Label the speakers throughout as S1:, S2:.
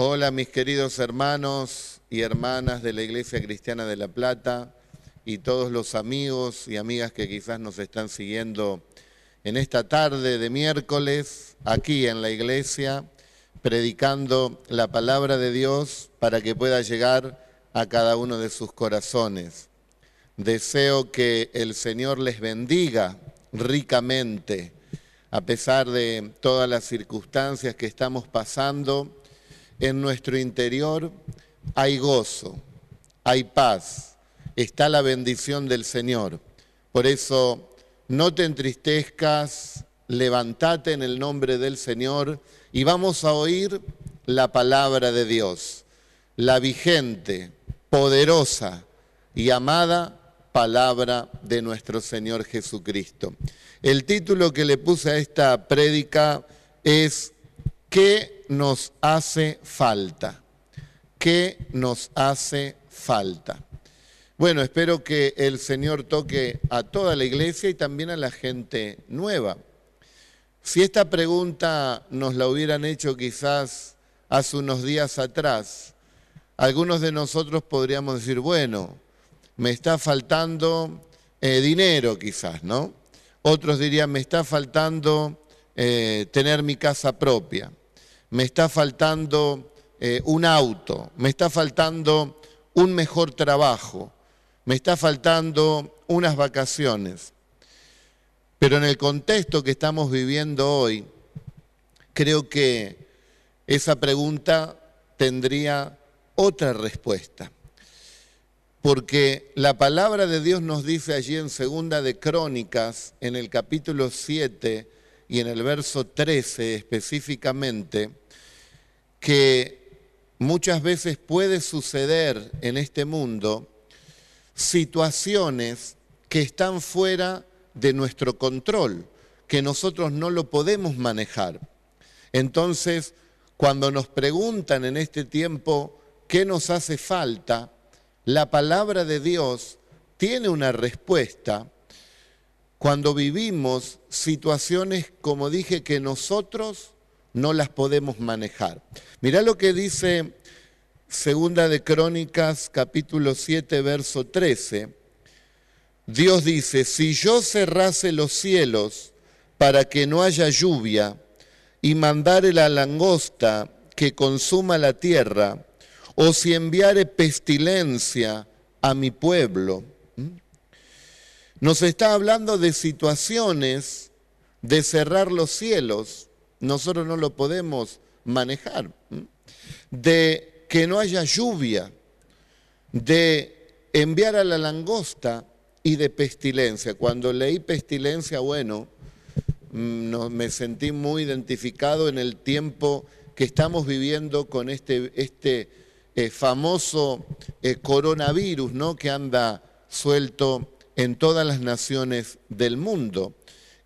S1: Hola mis queridos hermanos y hermanas de la Iglesia Cristiana de La Plata y todos los amigos y amigas que quizás nos están siguiendo en esta tarde de miércoles aquí en la iglesia, predicando la palabra de Dios para que pueda llegar a cada uno de sus corazones. Deseo que el Señor les bendiga ricamente a pesar de todas las circunstancias que estamos pasando, en nuestro interior hay gozo, hay paz, está la bendición del Señor. Por eso no te entristezcas, levántate en el nombre del Señor y vamos a oír la palabra de Dios, la vigente, poderosa y amada palabra de nuestro Señor Jesucristo. El título que le puse a esta prédica es ¿Qué nos hace falta? ¿Qué nos hace falta? Bueno, espero que el Señor toque a toda la iglesia y también a la gente nueva. Si esta pregunta nos la hubieran hecho quizás hace unos días atrás, algunos de nosotros podríamos decir, bueno, me está faltando eh, dinero quizás, ¿no? Otros dirían, me está faltando eh, tener mi casa propia, me está faltando eh, un auto, me está faltando un mejor trabajo, me está faltando unas vacaciones. Pero en el contexto que estamos viviendo hoy, creo que esa pregunta tendría otra respuesta porque la palabra de Dios nos dice allí en Segunda de Crónicas, en el capítulo 7 y en el verso 13 específicamente, que muchas veces puede suceder en este mundo situaciones que están fuera de nuestro control, que nosotros no lo podemos manejar. Entonces, cuando nos preguntan en este tiempo qué nos hace falta, la palabra de Dios tiene una respuesta cuando vivimos situaciones, como dije, que nosotros no las podemos manejar. Mirá lo que dice Segunda de Crónicas, capítulo 7, verso 13. Dios dice, si yo cerrase los cielos para que no haya lluvia y mandare la langosta que consuma la tierra, o si enviare pestilencia a mi pueblo. Nos está hablando de situaciones de cerrar los cielos, nosotros no lo podemos manejar, de que no haya lluvia, de enviar a la langosta y de pestilencia. Cuando leí pestilencia, bueno, mm, me sentí muy identificado en el tiempo que estamos viviendo con este, este eh, famoso eh, coronavirus ¿no? que anda suelto en todas las naciones del mundo.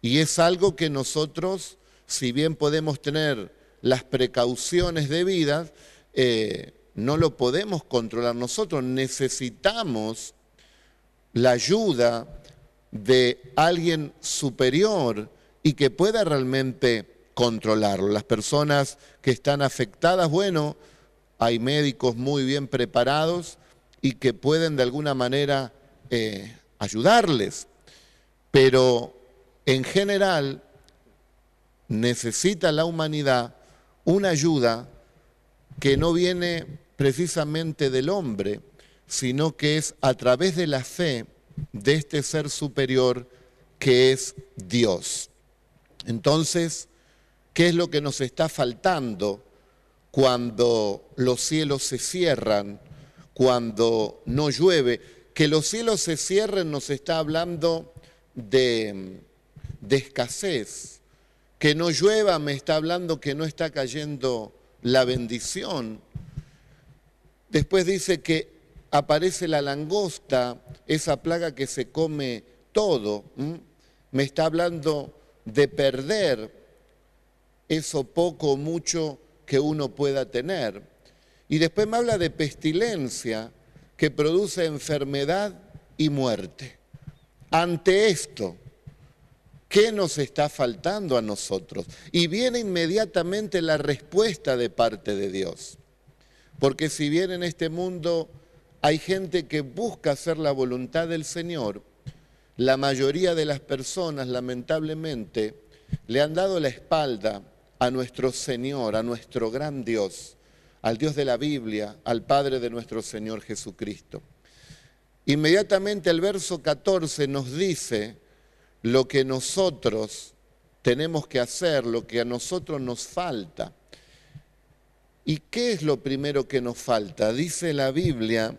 S1: Y es algo que nosotros, si bien podemos tener las precauciones debidas, eh, no lo podemos controlar. Nosotros necesitamos la ayuda de alguien superior y que pueda realmente controlarlo. Las personas que están afectadas, bueno, hay médicos muy bien preparados y que pueden de alguna manera eh, ayudarles, pero en general necesita la humanidad una ayuda que no viene precisamente del hombre, sino que es a través de la fe de este ser superior que es Dios. Entonces, ¿qué es lo que nos está faltando? cuando los cielos se cierran, cuando no llueve. Que los cielos se cierren nos está hablando de, escasez. Que no llueva me está hablando que no está cayendo la bendición. Después dice que aparece la langosta, esa plaga que se come todo. Me está hablando de perder eso poco o mucho que uno pueda tener. Y después me habla de pestilencia que produce enfermedad y muerte. Ante esto, ¿qué nos está faltando a nosotros? Y viene inmediatamente la respuesta de parte de Dios. Porque si bien en este mundo hay gente que busca hacer la voluntad del Señor, la mayoría de las personas, lamentablemente, le han dado la espalda a nuestro Señor, a nuestro gran Dios, al Dios de la Biblia, al Padre de nuestro Señor Jesucristo. Inmediatamente el verso 14 nos dice lo que nosotros tenemos que hacer, lo que a nosotros nos falta. ¿Y qué es lo primero que nos falta? Dice la Biblia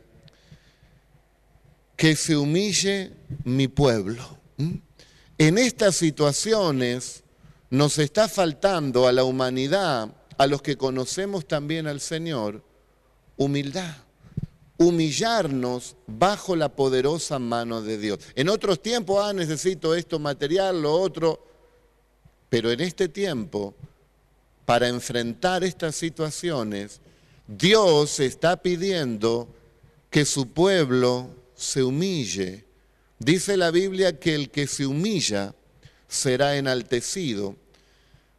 S1: que se humille mi pueblo. En estas situaciones nos está faltando a la humanidad, a los que conocemos también al Señor, humildad humillarnos bajo la poderosa mano de Dios. En otros tiempos, ah, necesito esto material, lo otro, pero en este tiempo, para enfrentar estas situaciones, Dios está pidiendo que su pueblo se humille. Dice la Biblia que el que se humilla será enaltecido.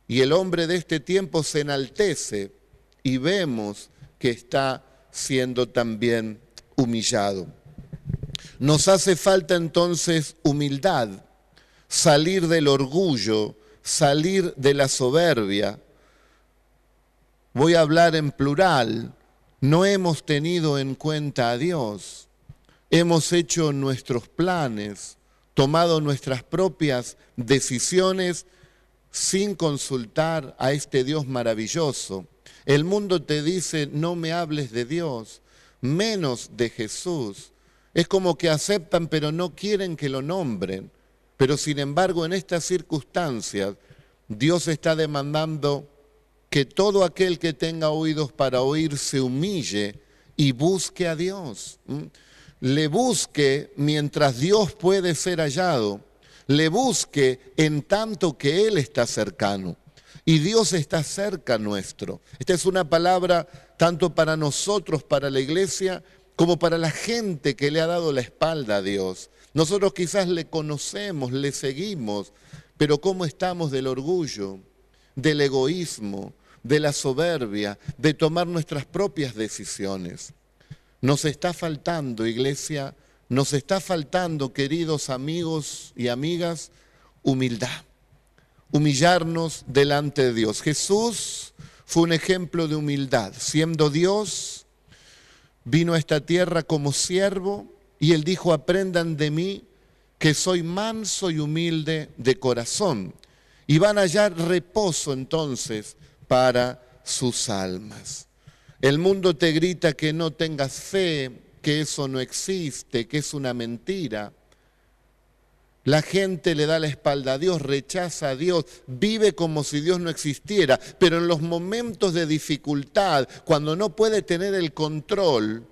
S1: Y el hombre de este tiempo se enaltece y vemos que está siendo también humillado. Nos hace falta entonces humildad, salir del orgullo, salir de la soberbia. Voy a hablar en plural. No hemos tenido en cuenta a Dios. Hemos hecho nuestros planes, tomado nuestras propias decisiones sin consultar a este Dios maravilloso. El mundo te dice, no me hables de Dios, menos de Jesús. Es como que aceptan pero no quieren que lo nombren. Pero sin embargo en estas circunstancias Dios está demandando que todo aquel que tenga oídos para oír se humille y busque a Dios. Le busque mientras Dios puede ser hallado. Le busque en tanto que Él está cercano. Y Dios está cerca nuestro. Esta es una palabra tanto para nosotros, para la iglesia, como para la gente que le ha dado la espalda a Dios. Nosotros quizás le conocemos, le seguimos, pero ¿cómo estamos del orgullo, del egoísmo, de la soberbia, de tomar nuestras propias decisiones? Nos está faltando, iglesia, nos está faltando, queridos amigos y amigas, humildad humillarnos delante de Dios. Jesús fue un ejemplo de humildad. Siendo Dios, vino a esta tierra como siervo y él dijo, aprendan de mí que soy manso y humilde de corazón. Y van a hallar reposo entonces para sus almas. El mundo te grita que no tengas fe, que eso no existe, que es una mentira. La gente le da la espalda a Dios, rechaza a Dios, vive como si Dios no existiera, pero en los momentos de dificultad, cuando no puede tener el control,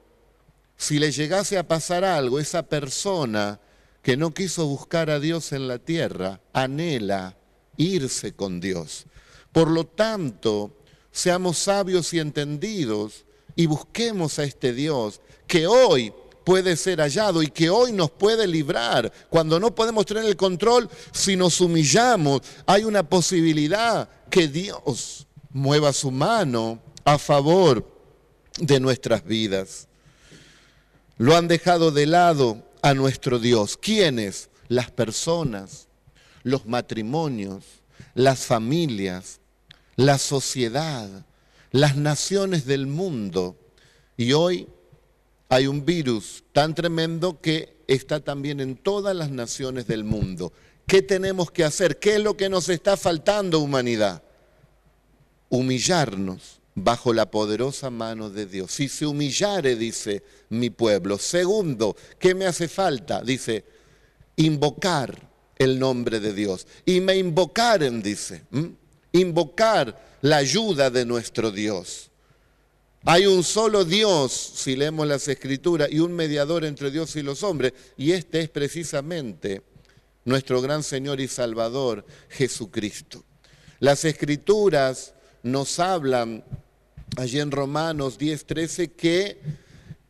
S1: si le llegase a pasar algo, esa persona que no quiso buscar a Dios en la tierra, anhela irse con Dios. Por lo tanto, seamos sabios y entendidos y busquemos a este Dios que hoy puede ser hallado y que hoy nos puede librar. Cuando no podemos tener el control, si nos humillamos, hay una posibilidad que Dios mueva su mano a favor de nuestras vidas. Lo han dejado de lado a nuestro Dios. ¿Quiénes? Las personas, los matrimonios, las familias, la sociedad, las naciones del mundo. Y hoy hay un virus tan tremendo que está también en todas las naciones del mundo. ¿Qué tenemos que hacer? ¿Qué es lo que nos está faltando, humanidad? Humillarnos bajo la poderosa mano de Dios. Si se humillare, dice mi pueblo. Segundo, ¿qué me hace falta? Dice, invocar el nombre de Dios. Y me invocaren, dice, invocar la ayuda de nuestro Dios. Hay un solo Dios, si leemos las escrituras, y un mediador entre Dios y los hombres, y este es precisamente nuestro gran Señor y Salvador, Jesucristo. Las escrituras nos hablan, allí en Romanos 10:13, que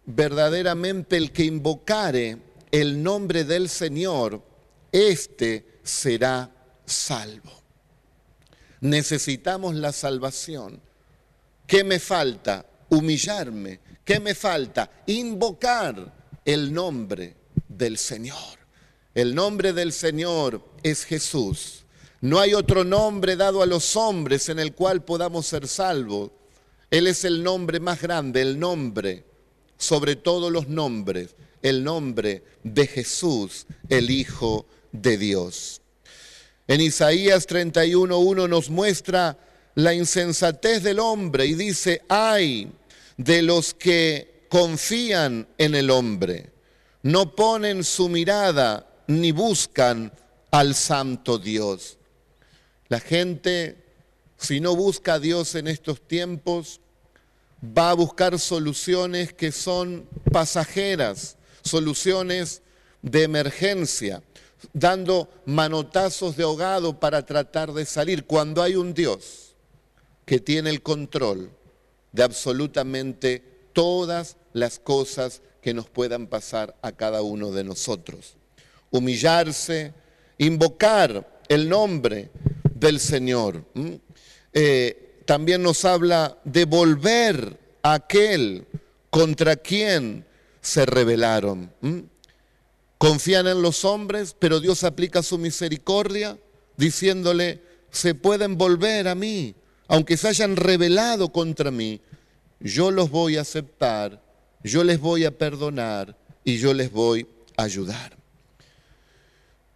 S1: verdaderamente el que invocare el nombre del Señor, éste será salvo. Necesitamos la salvación. ¿Qué me falta? Humillarme. ¿Qué me falta? Invocar el nombre del Señor. El nombre del Señor es Jesús. No hay otro nombre dado a los hombres en el cual podamos ser salvos. Él es el nombre más grande, el nombre sobre todos los nombres, el nombre de Jesús, el Hijo de Dios. En Isaías 31.1 nos muestra la insensatez del hombre y dice, ay de los que confían en el hombre, no ponen su mirada ni buscan al santo Dios. La gente, si no busca a Dios en estos tiempos, va a buscar soluciones que son pasajeras, soluciones de emergencia, dando manotazos de ahogado para tratar de salir, cuando hay un Dios que tiene el control de absolutamente todas las cosas que nos puedan pasar a cada uno de nosotros. Humillarse, invocar el nombre del Señor. Eh, también nos habla de volver a aquel contra quien se rebelaron. Confían en los hombres, pero Dios aplica su misericordia diciéndole, se pueden volver a mí, aunque se hayan rebelado contra mí, yo los voy a aceptar yo les voy a perdonar y yo les voy a ayudar.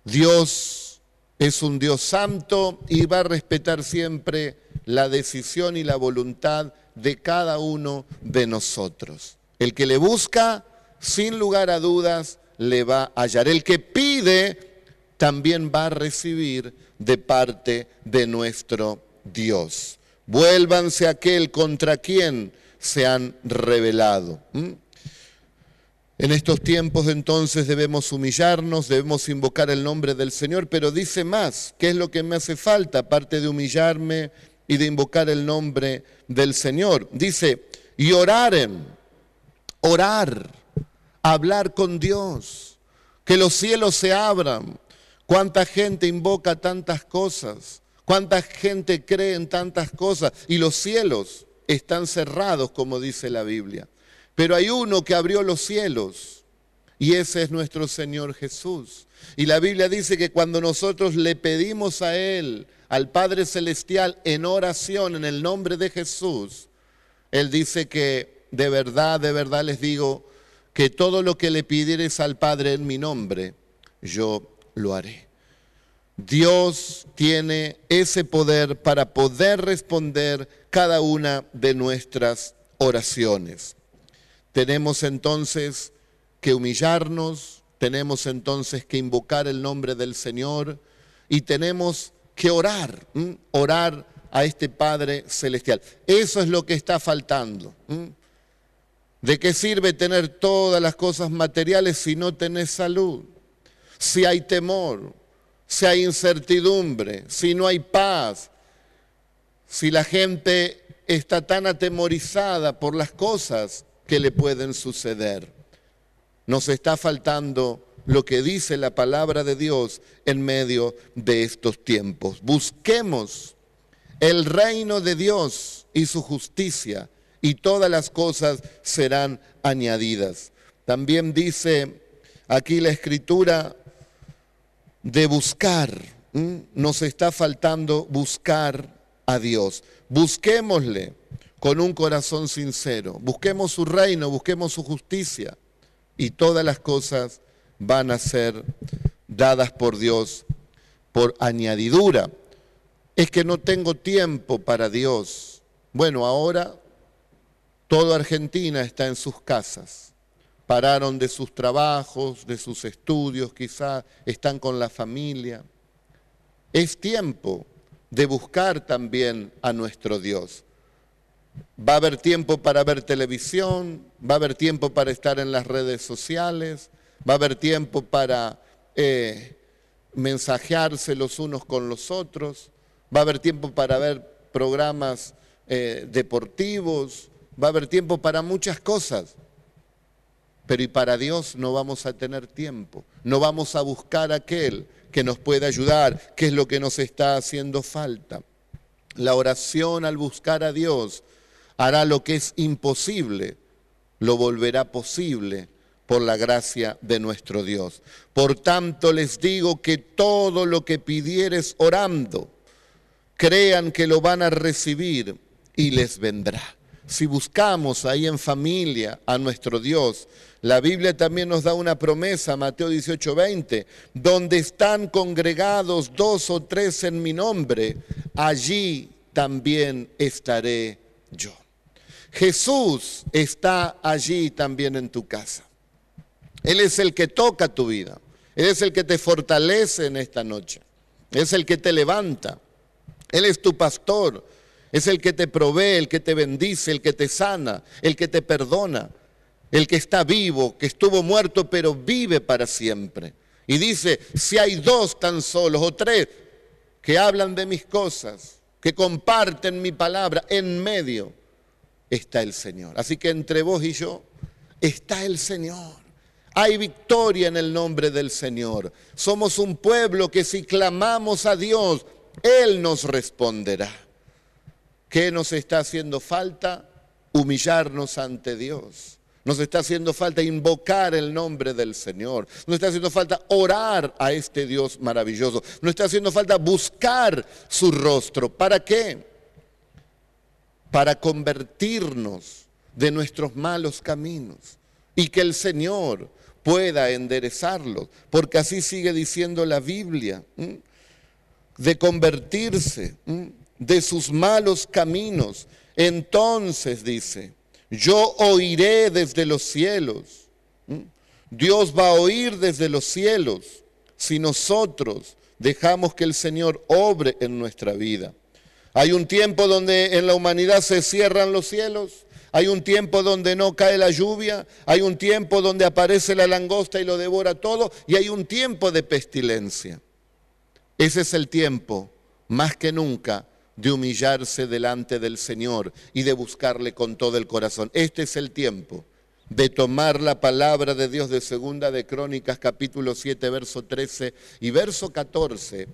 S1: Dios es un Dios santo y va a respetar siempre la decisión y la voluntad de cada uno de nosotros. El que le busca, sin lugar a dudas, le va a hallar. El que pide, también va a recibir de parte de nuestro Dios. Vuélvanse aquel contra quien se han revelado. En estos tiempos entonces debemos humillarnos, debemos invocar el nombre del Señor, pero dice más, ¿qué es lo que me hace falta aparte de humillarme y de invocar el nombre del Señor? Dice, y oraren, orar, hablar con Dios, que los cielos se abran. ¿Cuánta gente invoca tantas cosas? ¿Cuánta gente cree en tantas cosas? Y los cielos están cerrados, como dice la Biblia. Pero hay uno que abrió los cielos y ese es nuestro Señor Jesús. Y la Biblia dice que cuando nosotros le pedimos a Él, al Padre Celestial, en oración, en el nombre de Jesús, Él dice que de verdad, de verdad les digo, que todo lo que le pidieres al Padre en mi nombre, yo lo haré. Dios tiene ese poder para poder responder cada una de nuestras oraciones. Tenemos entonces que humillarnos, tenemos entonces que invocar el nombre del Señor y tenemos que orar, orar a este Padre Celestial. Eso es lo que está faltando. ¿De qué sirve tener todas las cosas materiales si no tenés salud? Si hay temor, si hay incertidumbre, si no hay paz, si la gente está tan atemorizada por las cosas que le pueden suceder. Nos está faltando lo que dice la palabra de Dios en medio de estos tiempos. Busquemos el reino de Dios y su justicia y todas las cosas serán añadidas. También dice aquí la escritura de buscar. Nos está faltando buscar a Dios. Busquémosle con un corazón sincero. Busquemos su reino, busquemos su justicia y todas las cosas van a ser dadas por Dios por añadidura. Es que no tengo tiempo para Dios. Bueno, ahora toda Argentina está en sus casas. Pararon de sus trabajos, de sus estudios, quizá están con la familia. Es tiempo de buscar también a nuestro Dios. Va a haber tiempo para ver televisión, va a haber tiempo para estar en las redes sociales, va a haber tiempo para eh, mensajearse los unos con los otros, va a haber tiempo para ver programas eh, deportivos, va a haber tiempo para muchas cosas. Pero y para Dios no vamos a tener tiempo, no vamos a buscar aquel que nos pueda ayudar, que es lo que nos está haciendo falta. La oración al buscar a Dios hará lo que es imposible, lo volverá posible por la gracia de nuestro Dios. Por tanto les digo que todo lo que pidieres orando, crean que lo van a recibir y les vendrá. Si buscamos ahí en familia a nuestro Dios, la Biblia también nos da una promesa, Mateo 18, 20, donde están congregados dos o tres en mi nombre, allí también estaré yo. Jesús está allí también en tu casa. Él es el que toca tu vida. Él es el que te fortalece en esta noche. Es el que te levanta. Él es tu pastor. Es el que te provee, el que te bendice, el que te sana, el que te perdona, el que está vivo, que estuvo muerto, pero vive para siempre. Y dice, si hay dos tan solos o tres que hablan de mis cosas, que comparten mi palabra, en medio está el Señor. Así que entre vos y yo está el Señor. Hay victoria en el nombre del Señor. Somos un pueblo que si clamamos a Dios, Él nos responderá. ¿Qué nos está haciendo falta? Humillarnos ante Dios. Nos está haciendo falta invocar el nombre del Señor. Nos está haciendo falta orar a este Dios maravilloso. Nos está haciendo falta buscar su rostro. ¿Para qué? Para convertirnos de nuestros malos caminos y que el Señor pueda enderezarlos. Porque así sigue diciendo la Biblia. De convertirse de sus malos caminos. Entonces dice, yo oiré desde los cielos. ¿Mm? Dios va a oír desde los cielos si nosotros dejamos que el Señor obre en nuestra vida. Hay un tiempo donde en la humanidad se cierran los cielos, hay un tiempo donde no cae la lluvia, hay un tiempo donde aparece la langosta y lo devora todo, y hay un tiempo de pestilencia. Ese es el tiempo, más que nunca, de humillarse delante del Señor y de buscarle con todo el corazón. Este es el tiempo de tomar la palabra de Dios de Segunda de Crónicas capítulo 7 verso 13 y verso 14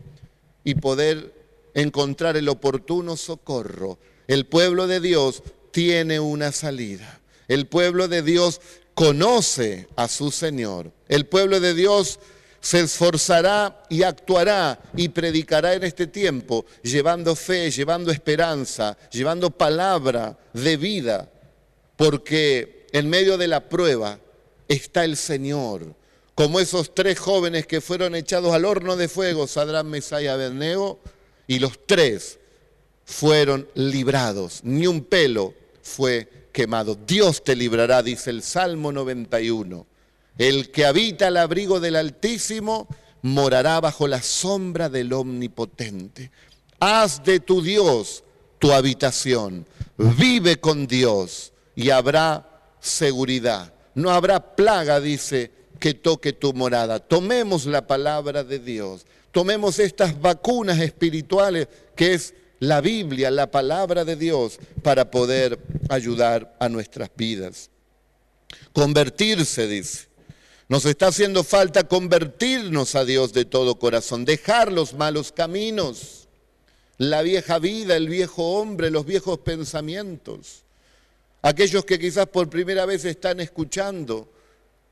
S1: y poder encontrar el oportuno socorro. El pueblo de Dios tiene una salida. El pueblo de Dios conoce a su Señor. El pueblo de Dios se esforzará y actuará y predicará en este tiempo, llevando fe, llevando esperanza, llevando palabra de vida, porque en medio de la prueba está el Señor, como esos tres jóvenes que fueron echados al horno de fuego, Sadrán, Mesá y Abednego, y los tres fueron librados, ni un pelo fue quemado. Dios te librará, dice el Salmo 91. El que habita al abrigo del Altísimo morará bajo la sombra del Omnipotente. Haz de tu Dios tu habitación. Vive con Dios y habrá seguridad. No habrá plaga, dice, que toque tu morada. Tomemos la palabra de Dios. Tomemos estas vacunas espirituales que es la Biblia, la palabra de Dios, para poder ayudar a nuestras vidas. Convertirse, dice. Nos está haciendo falta convertirnos a Dios de todo corazón, dejar los malos caminos, la vieja vida, el viejo hombre, los viejos pensamientos. Aquellos que quizás por primera vez están escuchando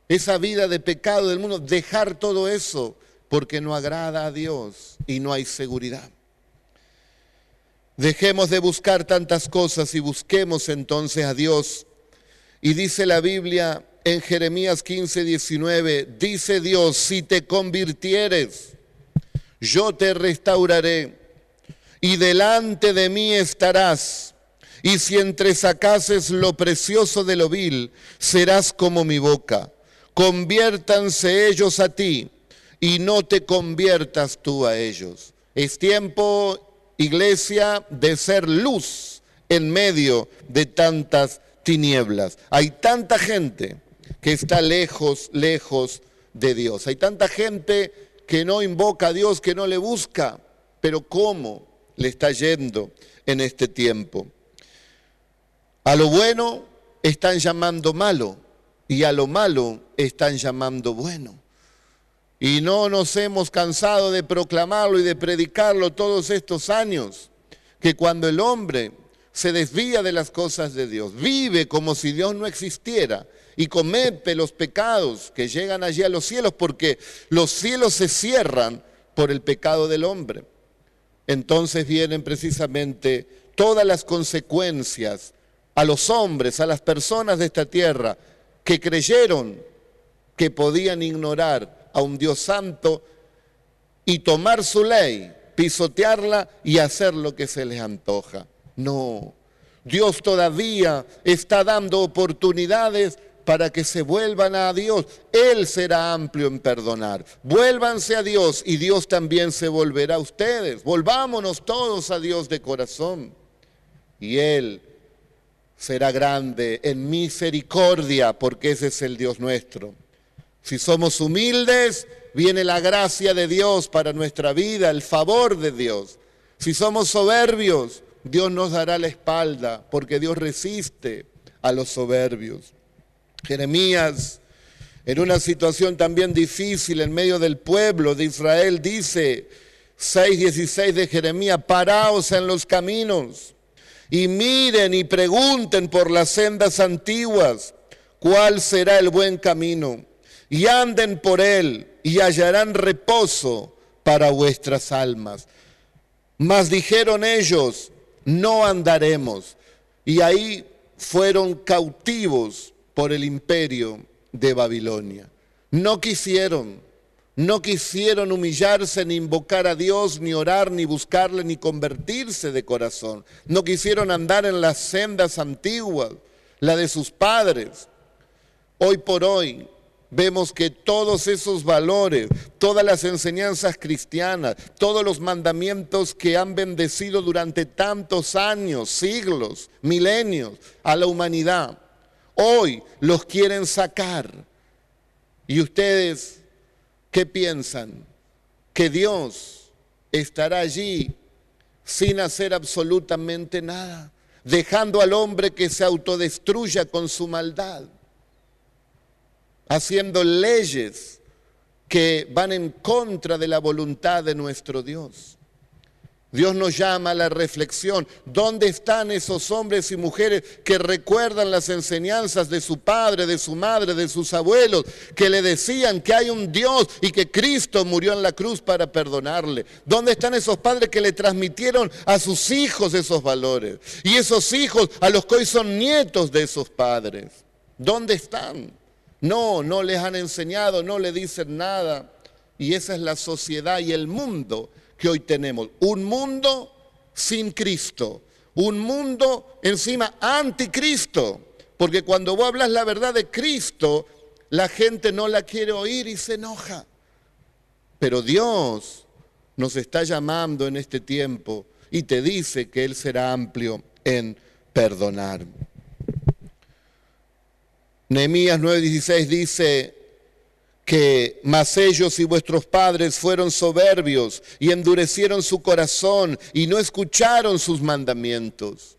S1: esa vida de pecado del mundo, dejar todo eso porque no agrada a Dios y no hay seguridad. Dejemos de buscar tantas cosas y busquemos entonces a Dios. Y dice la Biblia en Jeremías 15, 19, dice Dios, si te convirtieres, yo te restauraré y delante de mí estarás. Y si entresacases lo precioso de lo vil, serás como mi boca. Conviértanse ellos a ti y no te conviertas tú a ellos. Es tiempo, iglesia, de ser luz en medio de tantas tinieblas. Hay tanta gente que está lejos, lejos de Dios. Hay tanta gente que no invoca a Dios, que no le busca, pero ¿cómo le está yendo en este tiempo? A lo bueno están llamando malo y a lo malo están llamando bueno. Y no nos hemos cansado de proclamarlo y de predicarlo todos estos años, que cuando el hombre se desvía de las cosas de Dios, vive como si Dios no existiera y comete los pecados que llegan allí a los cielos porque los cielos se cierran por el pecado del hombre. Entonces vienen precisamente todas las consecuencias a los hombres, a las personas de esta tierra que creyeron que podían ignorar a un Dios santo y tomar su ley, pisotearla y hacer lo que se les antoja. No, Dios todavía está dando oportunidades para que se vuelvan a Dios. Él será amplio en perdonar. Vuélvanse a Dios y Dios también se volverá a ustedes. Volvámonos todos a Dios de corazón. Y Él será grande en misericordia, porque ese es el Dios nuestro. Si somos humildes, viene la gracia de Dios para nuestra vida, el favor de Dios. Si somos soberbios, Dios nos dará la espalda, porque Dios resiste a los soberbios. Jeremías, en una situación también difícil en medio del pueblo de Israel, dice 6.16 de Jeremías, paraos en los caminos y miren y pregunten por las sendas antiguas cuál será el buen camino y anden por él y hallarán reposo para vuestras almas. Mas dijeron ellos, no andaremos. Y ahí fueron cautivos por el imperio de Babilonia. No quisieron, no quisieron humillarse ni invocar a Dios, ni orar, ni buscarle, ni convertirse de corazón. No quisieron andar en las sendas antiguas, la de sus padres. Hoy por hoy vemos que todos esos valores, todas las enseñanzas cristianas, todos los mandamientos que han bendecido durante tantos años, siglos, milenios a la humanidad, hoy los quieren sacar. ¿Y ustedes qué piensan? Que Dios estará allí sin hacer absolutamente nada, dejando al hombre que se autodestruya con su maldad haciendo leyes que van en contra de la voluntad de nuestro Dios. Dios nos llama a la reflexión. ¿Dónde están esos hombres y mujeres que recuerdan las enseñanzas de su padre, de su madre, de sus abuelos, que le decían que hay un Dios y que Cristo murió en la cruz para perdonarle? ¿Dónde están esos padres que le transmitieron a sus hijos esos valores? Y esos hijos a los que hoy son nietos de esos padres. ¿Dónde están? No, no les han enseñado, no le dicen nada. Y esa es la sociedad y el mundo que hoy tenemos. Un mundo sin Cristo. Un mundo encima anticristo. Porque cuando vos hablas la verdad de Cristo, la gente no la quiere oír y se enoja. Pero Dios nos está llamando en este tiempo y te dice que Él será amplio en perdonar. Nehemías 9:16 dice que mas ellos y vuestros padres fueron soberbios y endurecieron su corazón y no escucharon sus mandamientos.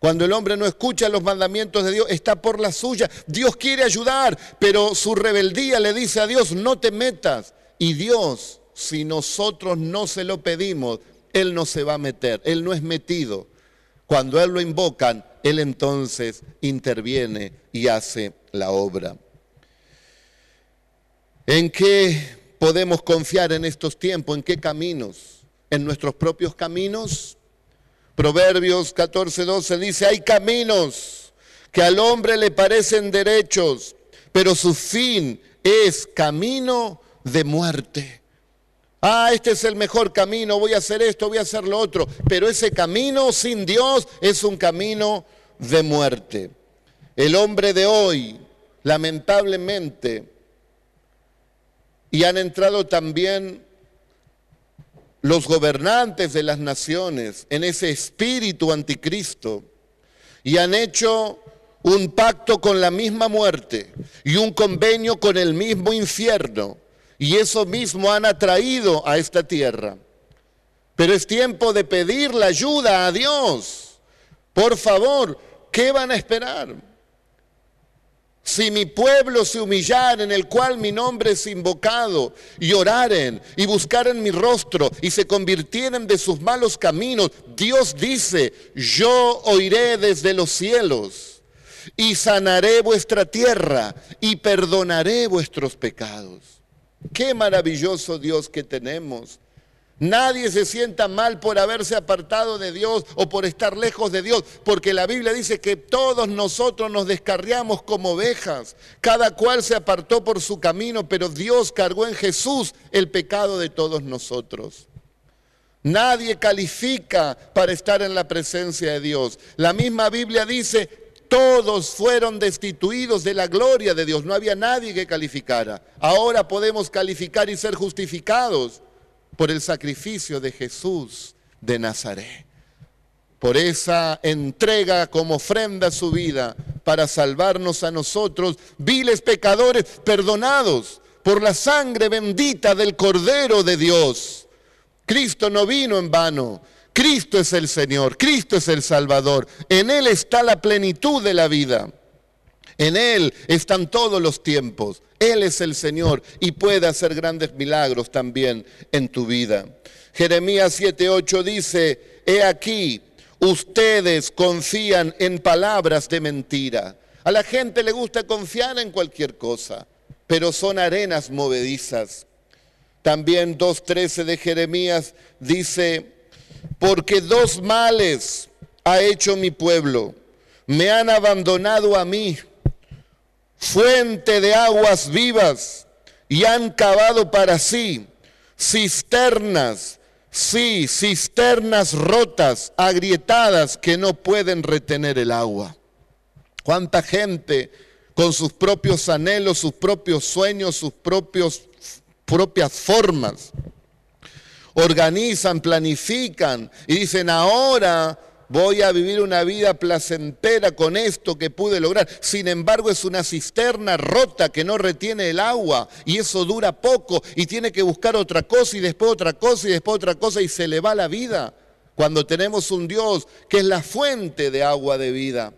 S1: Cuando el hombre no escucha los mandamientos de Dios, está por la suya. Dios quiere ayudar, pero su rebeldía le dice a Dios, no te metas. Y Dios, si nosotros no se lo pedimos, Él no se va a meter, Él no es metido. Cuando Él lo invocan, Él entonces interviene y hace la obra. ¿En qué podemos confiar en estos tiempos? ¿En qué caminos? ¿En nuestros propios caminos? Proverbios 14, 12 dice, hay caminos que al hombre le parecen derechos, pero su fin es camino de muerte. Ah, este es el mejor camino, voy a hacer esto, voy a hacer lo otro, pero ese camino sin Dios es un camino de muerte. El hombre de hoy, lamentablemente, y han entrado también los gobernantes de las naciones en ese espíritu anticristo y han hecho un pacto con la misma muerte y un convenio con el mismo infierno y eso mismo han atraído a esta tierra. Pero es tiempo de pedir la ayuda a Dios. Por favor, ¿qué van a esperar? Si mi pueblo se humillara en el cual mi nombre es invocado, y oraren y buscaren mi rostro y se convirtieren de sus malos caminos, Dios dice, yo oiré desde los cielos y sanaré vuestra tierra y perdonaré vuestros pecados. Qué maravilloso Dios que tenemos. Nadie se sienta mal por haberse apartado de Dios o por estar lejos de Dios, porque la Biblia dice que todos nosotros nos descarriamos como ovejas, cada cual se apartó por su camino, pero Dios cargó en Jesús el pecado de todos nosotros. Nadie califica para estar en la presencia de Dios. La misma Biblia dice, todos fueron destituidos de la gloria de Dios, no había nadie que calificara. Ahora podemos calificar y ser justificados por el sacrificio de Jesús de Nazaret, por esa entrega como ofrenda a su vida para salvarnos a nosotros, viles pecadores, perdonados por la sangre bendita del Cordero de Dios. Cristo no vino en vano, Cristo es el Señor, Cristo es el Salvador, en Él está la plenitud de la vida. En Él están todos los tiempos. Él es el Señor y puede hacer grandes milagros también en tu vida. Jeremías 7:8 dice, he aquí, ustedes confían en palabras de mentira. A la gente le gusta confiar en cualquier cosa, pero son arenas movedizas. También 2.13 de Jeremías dice, porque dos males ha hecho mi pueblo. Me han abandonado a mí fuente de aguas vivas, y han cavado para sí cisternas, sí, cisternas rotas, agrietadas, que no pueden retener el agua. ¿Cuánta gente con sus propios anhelos, sus propios sueños, sus propios, propias formas, organizan, planifican y dicen, ahora voy a vivir una vida placentera con esto que pude lograr. Sin embargo, es una cisterna rota que no retiene el agua y eso dura poco y tiene que buscar otra cosa y después otra cosa y después otra cosa y se le va la vida. Cuando tenemos un Dios que es la fuente de agua de vida,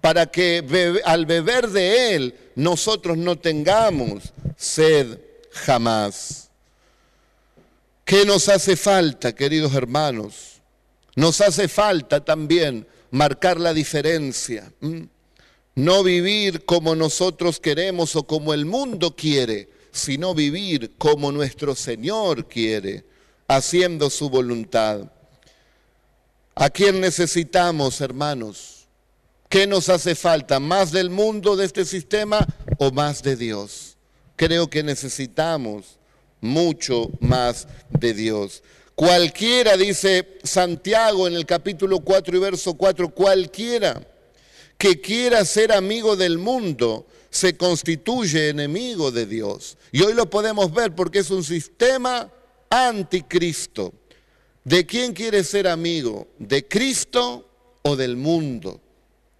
S1: para que al beber de Él nosotros no tengamos sed jamás. ¿Qué nos hace falta, queridos hermanos? Nos hace falta también marcar la diferencia. No vivir como nosotros queremos o como el mundo quiere, sino vivir como nuestro Señor quiere, haciendo su voluntad. ¿A quién necesitamos, hermanos? ¿Qué nos hace falta? ¿Más del mundo de este sistema o más de Dios? Creo que necesitamos mucho más de Dios. Cualquiera, dice Santiago en el capítulo 4 y verso 4, cualquiera que quiera ser amigo del mundo se constituye enemigo de Dios. Y hoy lo podemos ver porque es un sistema anticristo. ¿De quién quiere ser amigo? ¿De Cristo o del mundo?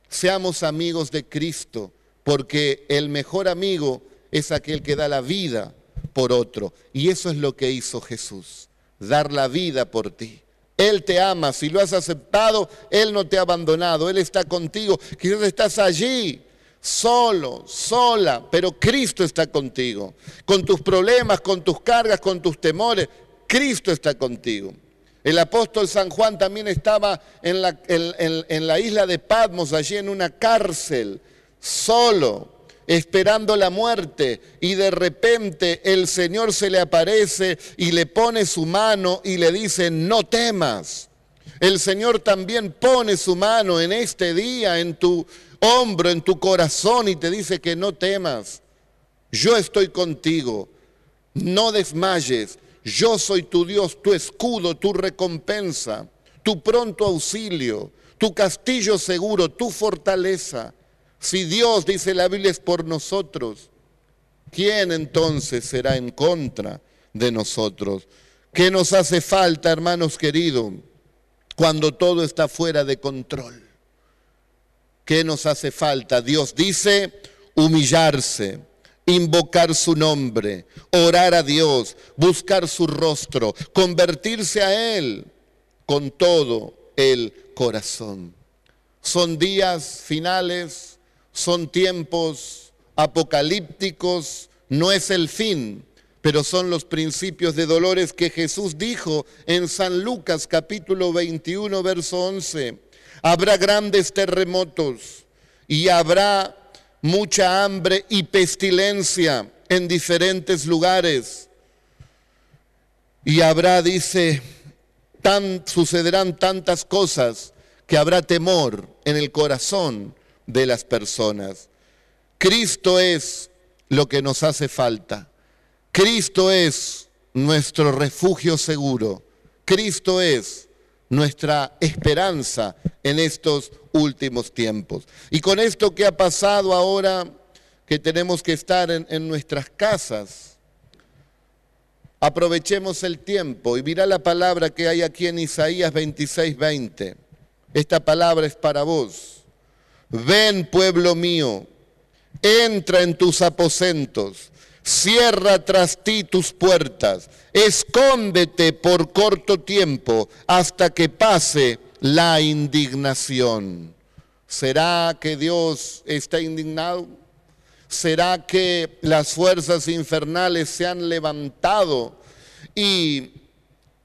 S1: Seamos amigos de Cristo, porque el mejor amigo es aquel que da la vida por otro. Y eso es lo que hizo Jesús dar la vida por ti. Él te ama, si lo has aceptado, Él no te ha abandonado, Él está contigo. Quizás estás allí, solo, sola, pero Cristo está contigo. Con tus problemas, con tus cargas, con tus temores, Cristo está contigo. El apóstol San Juan también estaba en la, isla de Patmos, allí en una cárcel, solo, esperando la muerte y de repente el Señor se le aparece y le pone su mano y le dice, no temas. El Señor también pone su mano en este día, en tu hombro, en tu corazón y te dice que no temas. Yo estoy contigo, no desmayes. Yo soy tu Dios, tu escudo, tu recompensa, tu pronto auxilio, tu castillo seguro, tu fortaleza. Si Dios, dice la Biblia, es por nosotros, ¿quién entonces será en contra de nosotros? ¿Qué nos hace falta, hermanos queridos, cuando todo está fuera de control? ¿Qué nos hace falta? Dios dice humillarse, invocar su nombre, orar a Dios, buscar su rostro, convertirse a Él con todo el corazón. Son días finales son tiempos apocalípticos, no es el fin, pero son los principios de dolores que Jesús dijo en San Lucas capítulo 21, verso 11. Habrá grandes terremotos y habrá mucha hambre y pestilencia en diferentes lugares. Y habrá, dice, tan, sucederán tantas cosas que habrá temor en el corazón de las personas. Cristo es lo que nos hace falta. Cristo es nuestro refugio seguro. Cristo es nuestra esperanza en estos últimos tiempos. Y con esto que ha pasado ahora, que tenemos que estar en, nuestras casas, aprovechemos el tiempo y mira la palabra que hay aquí en Isaías 26, 20. Esta palabra es para vos. Ven, pueblo mío, entra en tus aposentos, cierra tras ti tus puertas, escóndete por corto tiempo hasta que pase la indignación. ¿Será que Dios está indignado? ¿Será que las fuerzas infernales se han levantado y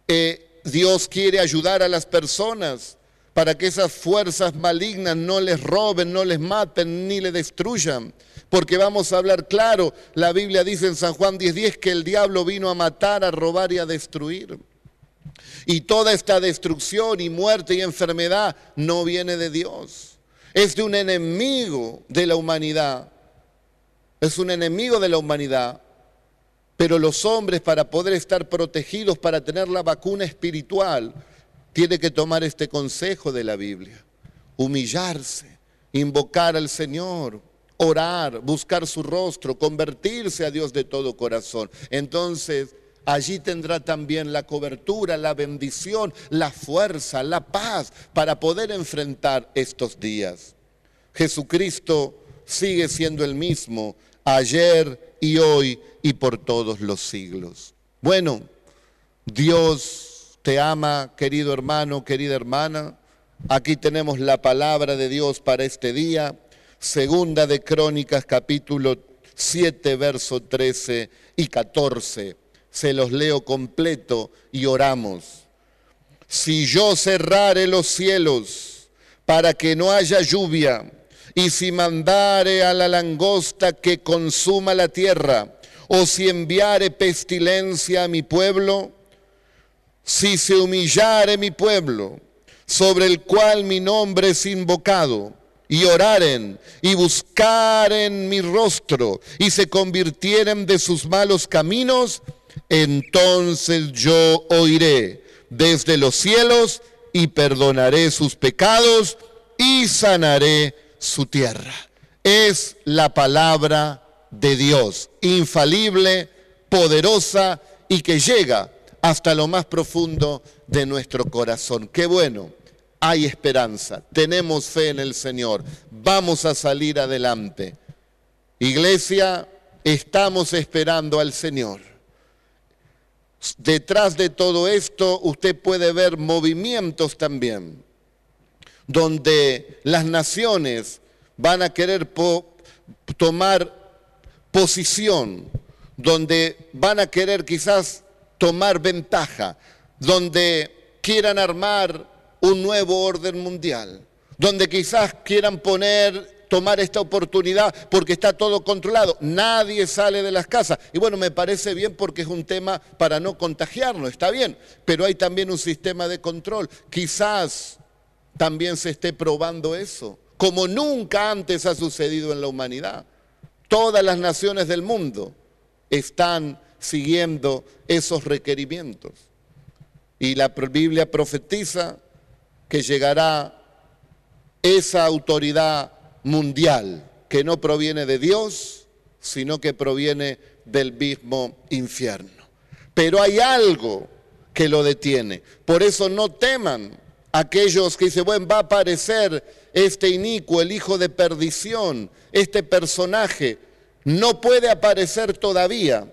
S1: eh, Dios quiere ayudar a las personas para que esas fuerzas malignas no les roben, no les maten ni le destruyan? Porque vamos a hablar claro, la Biblia dice en San Juan 10:10 que el diablo vino a matar, a robar y a destruir. Y toda esta destrucción y muerte y enfermedad no viene de Dios. Es de un enemigo de la humanidad. Es un enemigo de la humanidad. Pero los hombres para poder estar protegidos, para tener la vacuna espiritual, tienen que tomar este consejo de la Biblia. Humillarse, invocar al Señor, orar, buscar su rostro, convertirse a Dios de todo corazón. Entonces, allí tendrá también la cobertura, la bendición, la fuerza, la paz para poder enfrentar estos días. Jesucristo sigue siendo el mismo ayer y hoy y por todos los siglos. Bueno, Dios te ama, querido hermano, querida hermana. Aquí tenemos la palabra de Dios para este día. Segunda de Crónicas capítulo 7, verso 13 y 14. Se los leo completo y oramos. Si yo cerrare los cielos para que no haya lluvia, y si mandare a la langosta que consuma la tierra, o si enviare pestilencia a mi pueblo, si se humillare mi pueblo, sobre el cual mi nombre es invocado, y oraren y buscaren mi rostro y se convirtieren de sus malos caminos, entonces yo oiré desde los cielos y perdonaré sus pecados y sanaré su tierra. Es la palabra de Dios, infalible, poderosa y que llega hasta lo más profundo de nuestro corazón. Qué bueno hay esperanza, tenemos fe en el Señor, vamos a salir adelante. Iglesia, estamos esperando al Señor. Detrás de todo esto usted puede ver movimientos también, donde las naciones van a querer tomar posición, donde van a querer quizás tomar ventaja, donde quieran armar un nuevo orden mundial, donde quizás quieran poner, tomar esta oportunidad porque está todo controlado. Nadie sale de las casas. Y bueno, me parece bien porque es un tema para no contagiarnos, está bien, pero hay también un sistema de control. Quizás también se esté probando eso, como nunca antes ha sucedido en la humanidad. Todas las naciones del mundo están siguiendo esos requerimientos. Y la Biblia profetiza que llegará esa autoridad mundial que no proviene de Dios, sino que proviene del mismo infierno. Pero hay algo que lo detiene. Por eso no teman aquellos que dicen, bueno, va a aparecer este inicuo, el hijo de perdición, este personaje. No puede aparecer todavía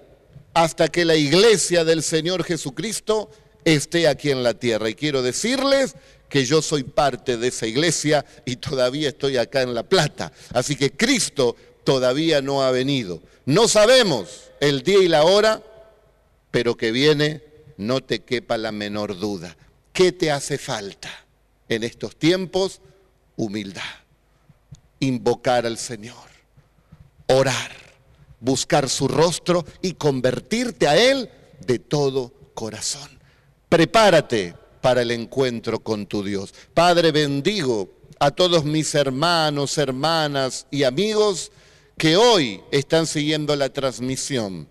S1: hasta que la iglesia del Señor Jesucristo esté aquí en la tierra. Y quiero decirles que yo soy parte de esa iglesia y todavía estoy acá en La Plata. Así que Cristo todavía no ha venido. No sabemos el día y la hora, pero que viene, no te quepa la menor duda. ¿Qué te hace falta en estos tiempos? Humildad. Invocar al Señor. Orar. Buscar su rostro y convertirte a Él de todo corazón. Prepárate para el encuentro con tu Dios. Padre, bendigo a todos mis hermanos, hermanas y amigos que hoy están siguiendo la transmisión.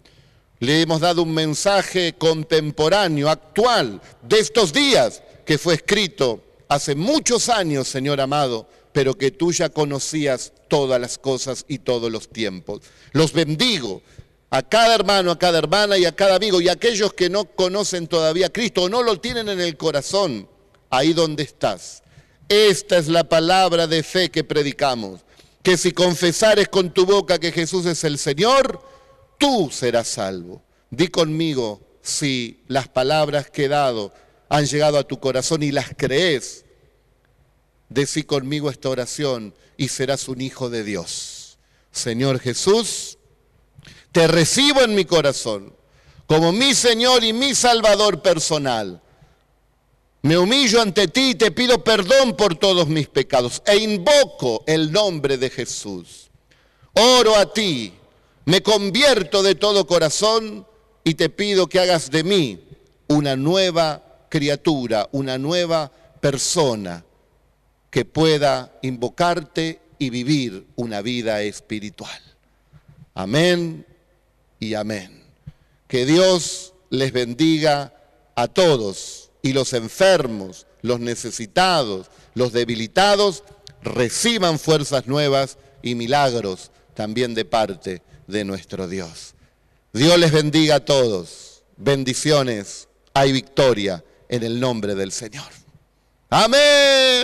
S1: Le hemos dado un mensaje contemporáneo, actual, de estos días, que fue escrito hace muchos años, Señor amado, pero que tú ya conocías todas las cosas y todos los tiempos. Los bendigo a cada hermano, a cada hermana y a cada amigo y a aquellos que no conocen todavía a Cristo o no lo tienen en el corazón, ahí donde estás. Esta es la palabra de fe que predicamos, que si confesares con tu boca que Jesús es el Señor, tú serás salvo. Di conmigo si las palabras que he dado han llegado a tu corazón y las crees. Decí conmigo esta oración y serás un hijo de Dios. Señor Jesús, te recibo en mi corazón como mi Señor y mi Salvador personal. Me humillo ante ti y te pido perdón por todos mis pecados e invoco el nombre de Jesús. Oro a ti, me convierto de todo corazón y te pido que hagas de mí una nueva criatura, una nueva persona que pueda invocarte y vivir una vida espiritual. Amén y amén. Que Dios les bendiga a todos y los enfermos, los necesitados, los debilitados, reciban fuerzas nuevas y milagros también de parte de nuestro Dios. Dios les bendiga a todos. Bendiciones. Hay victoria en el nombre del Señor. Amén.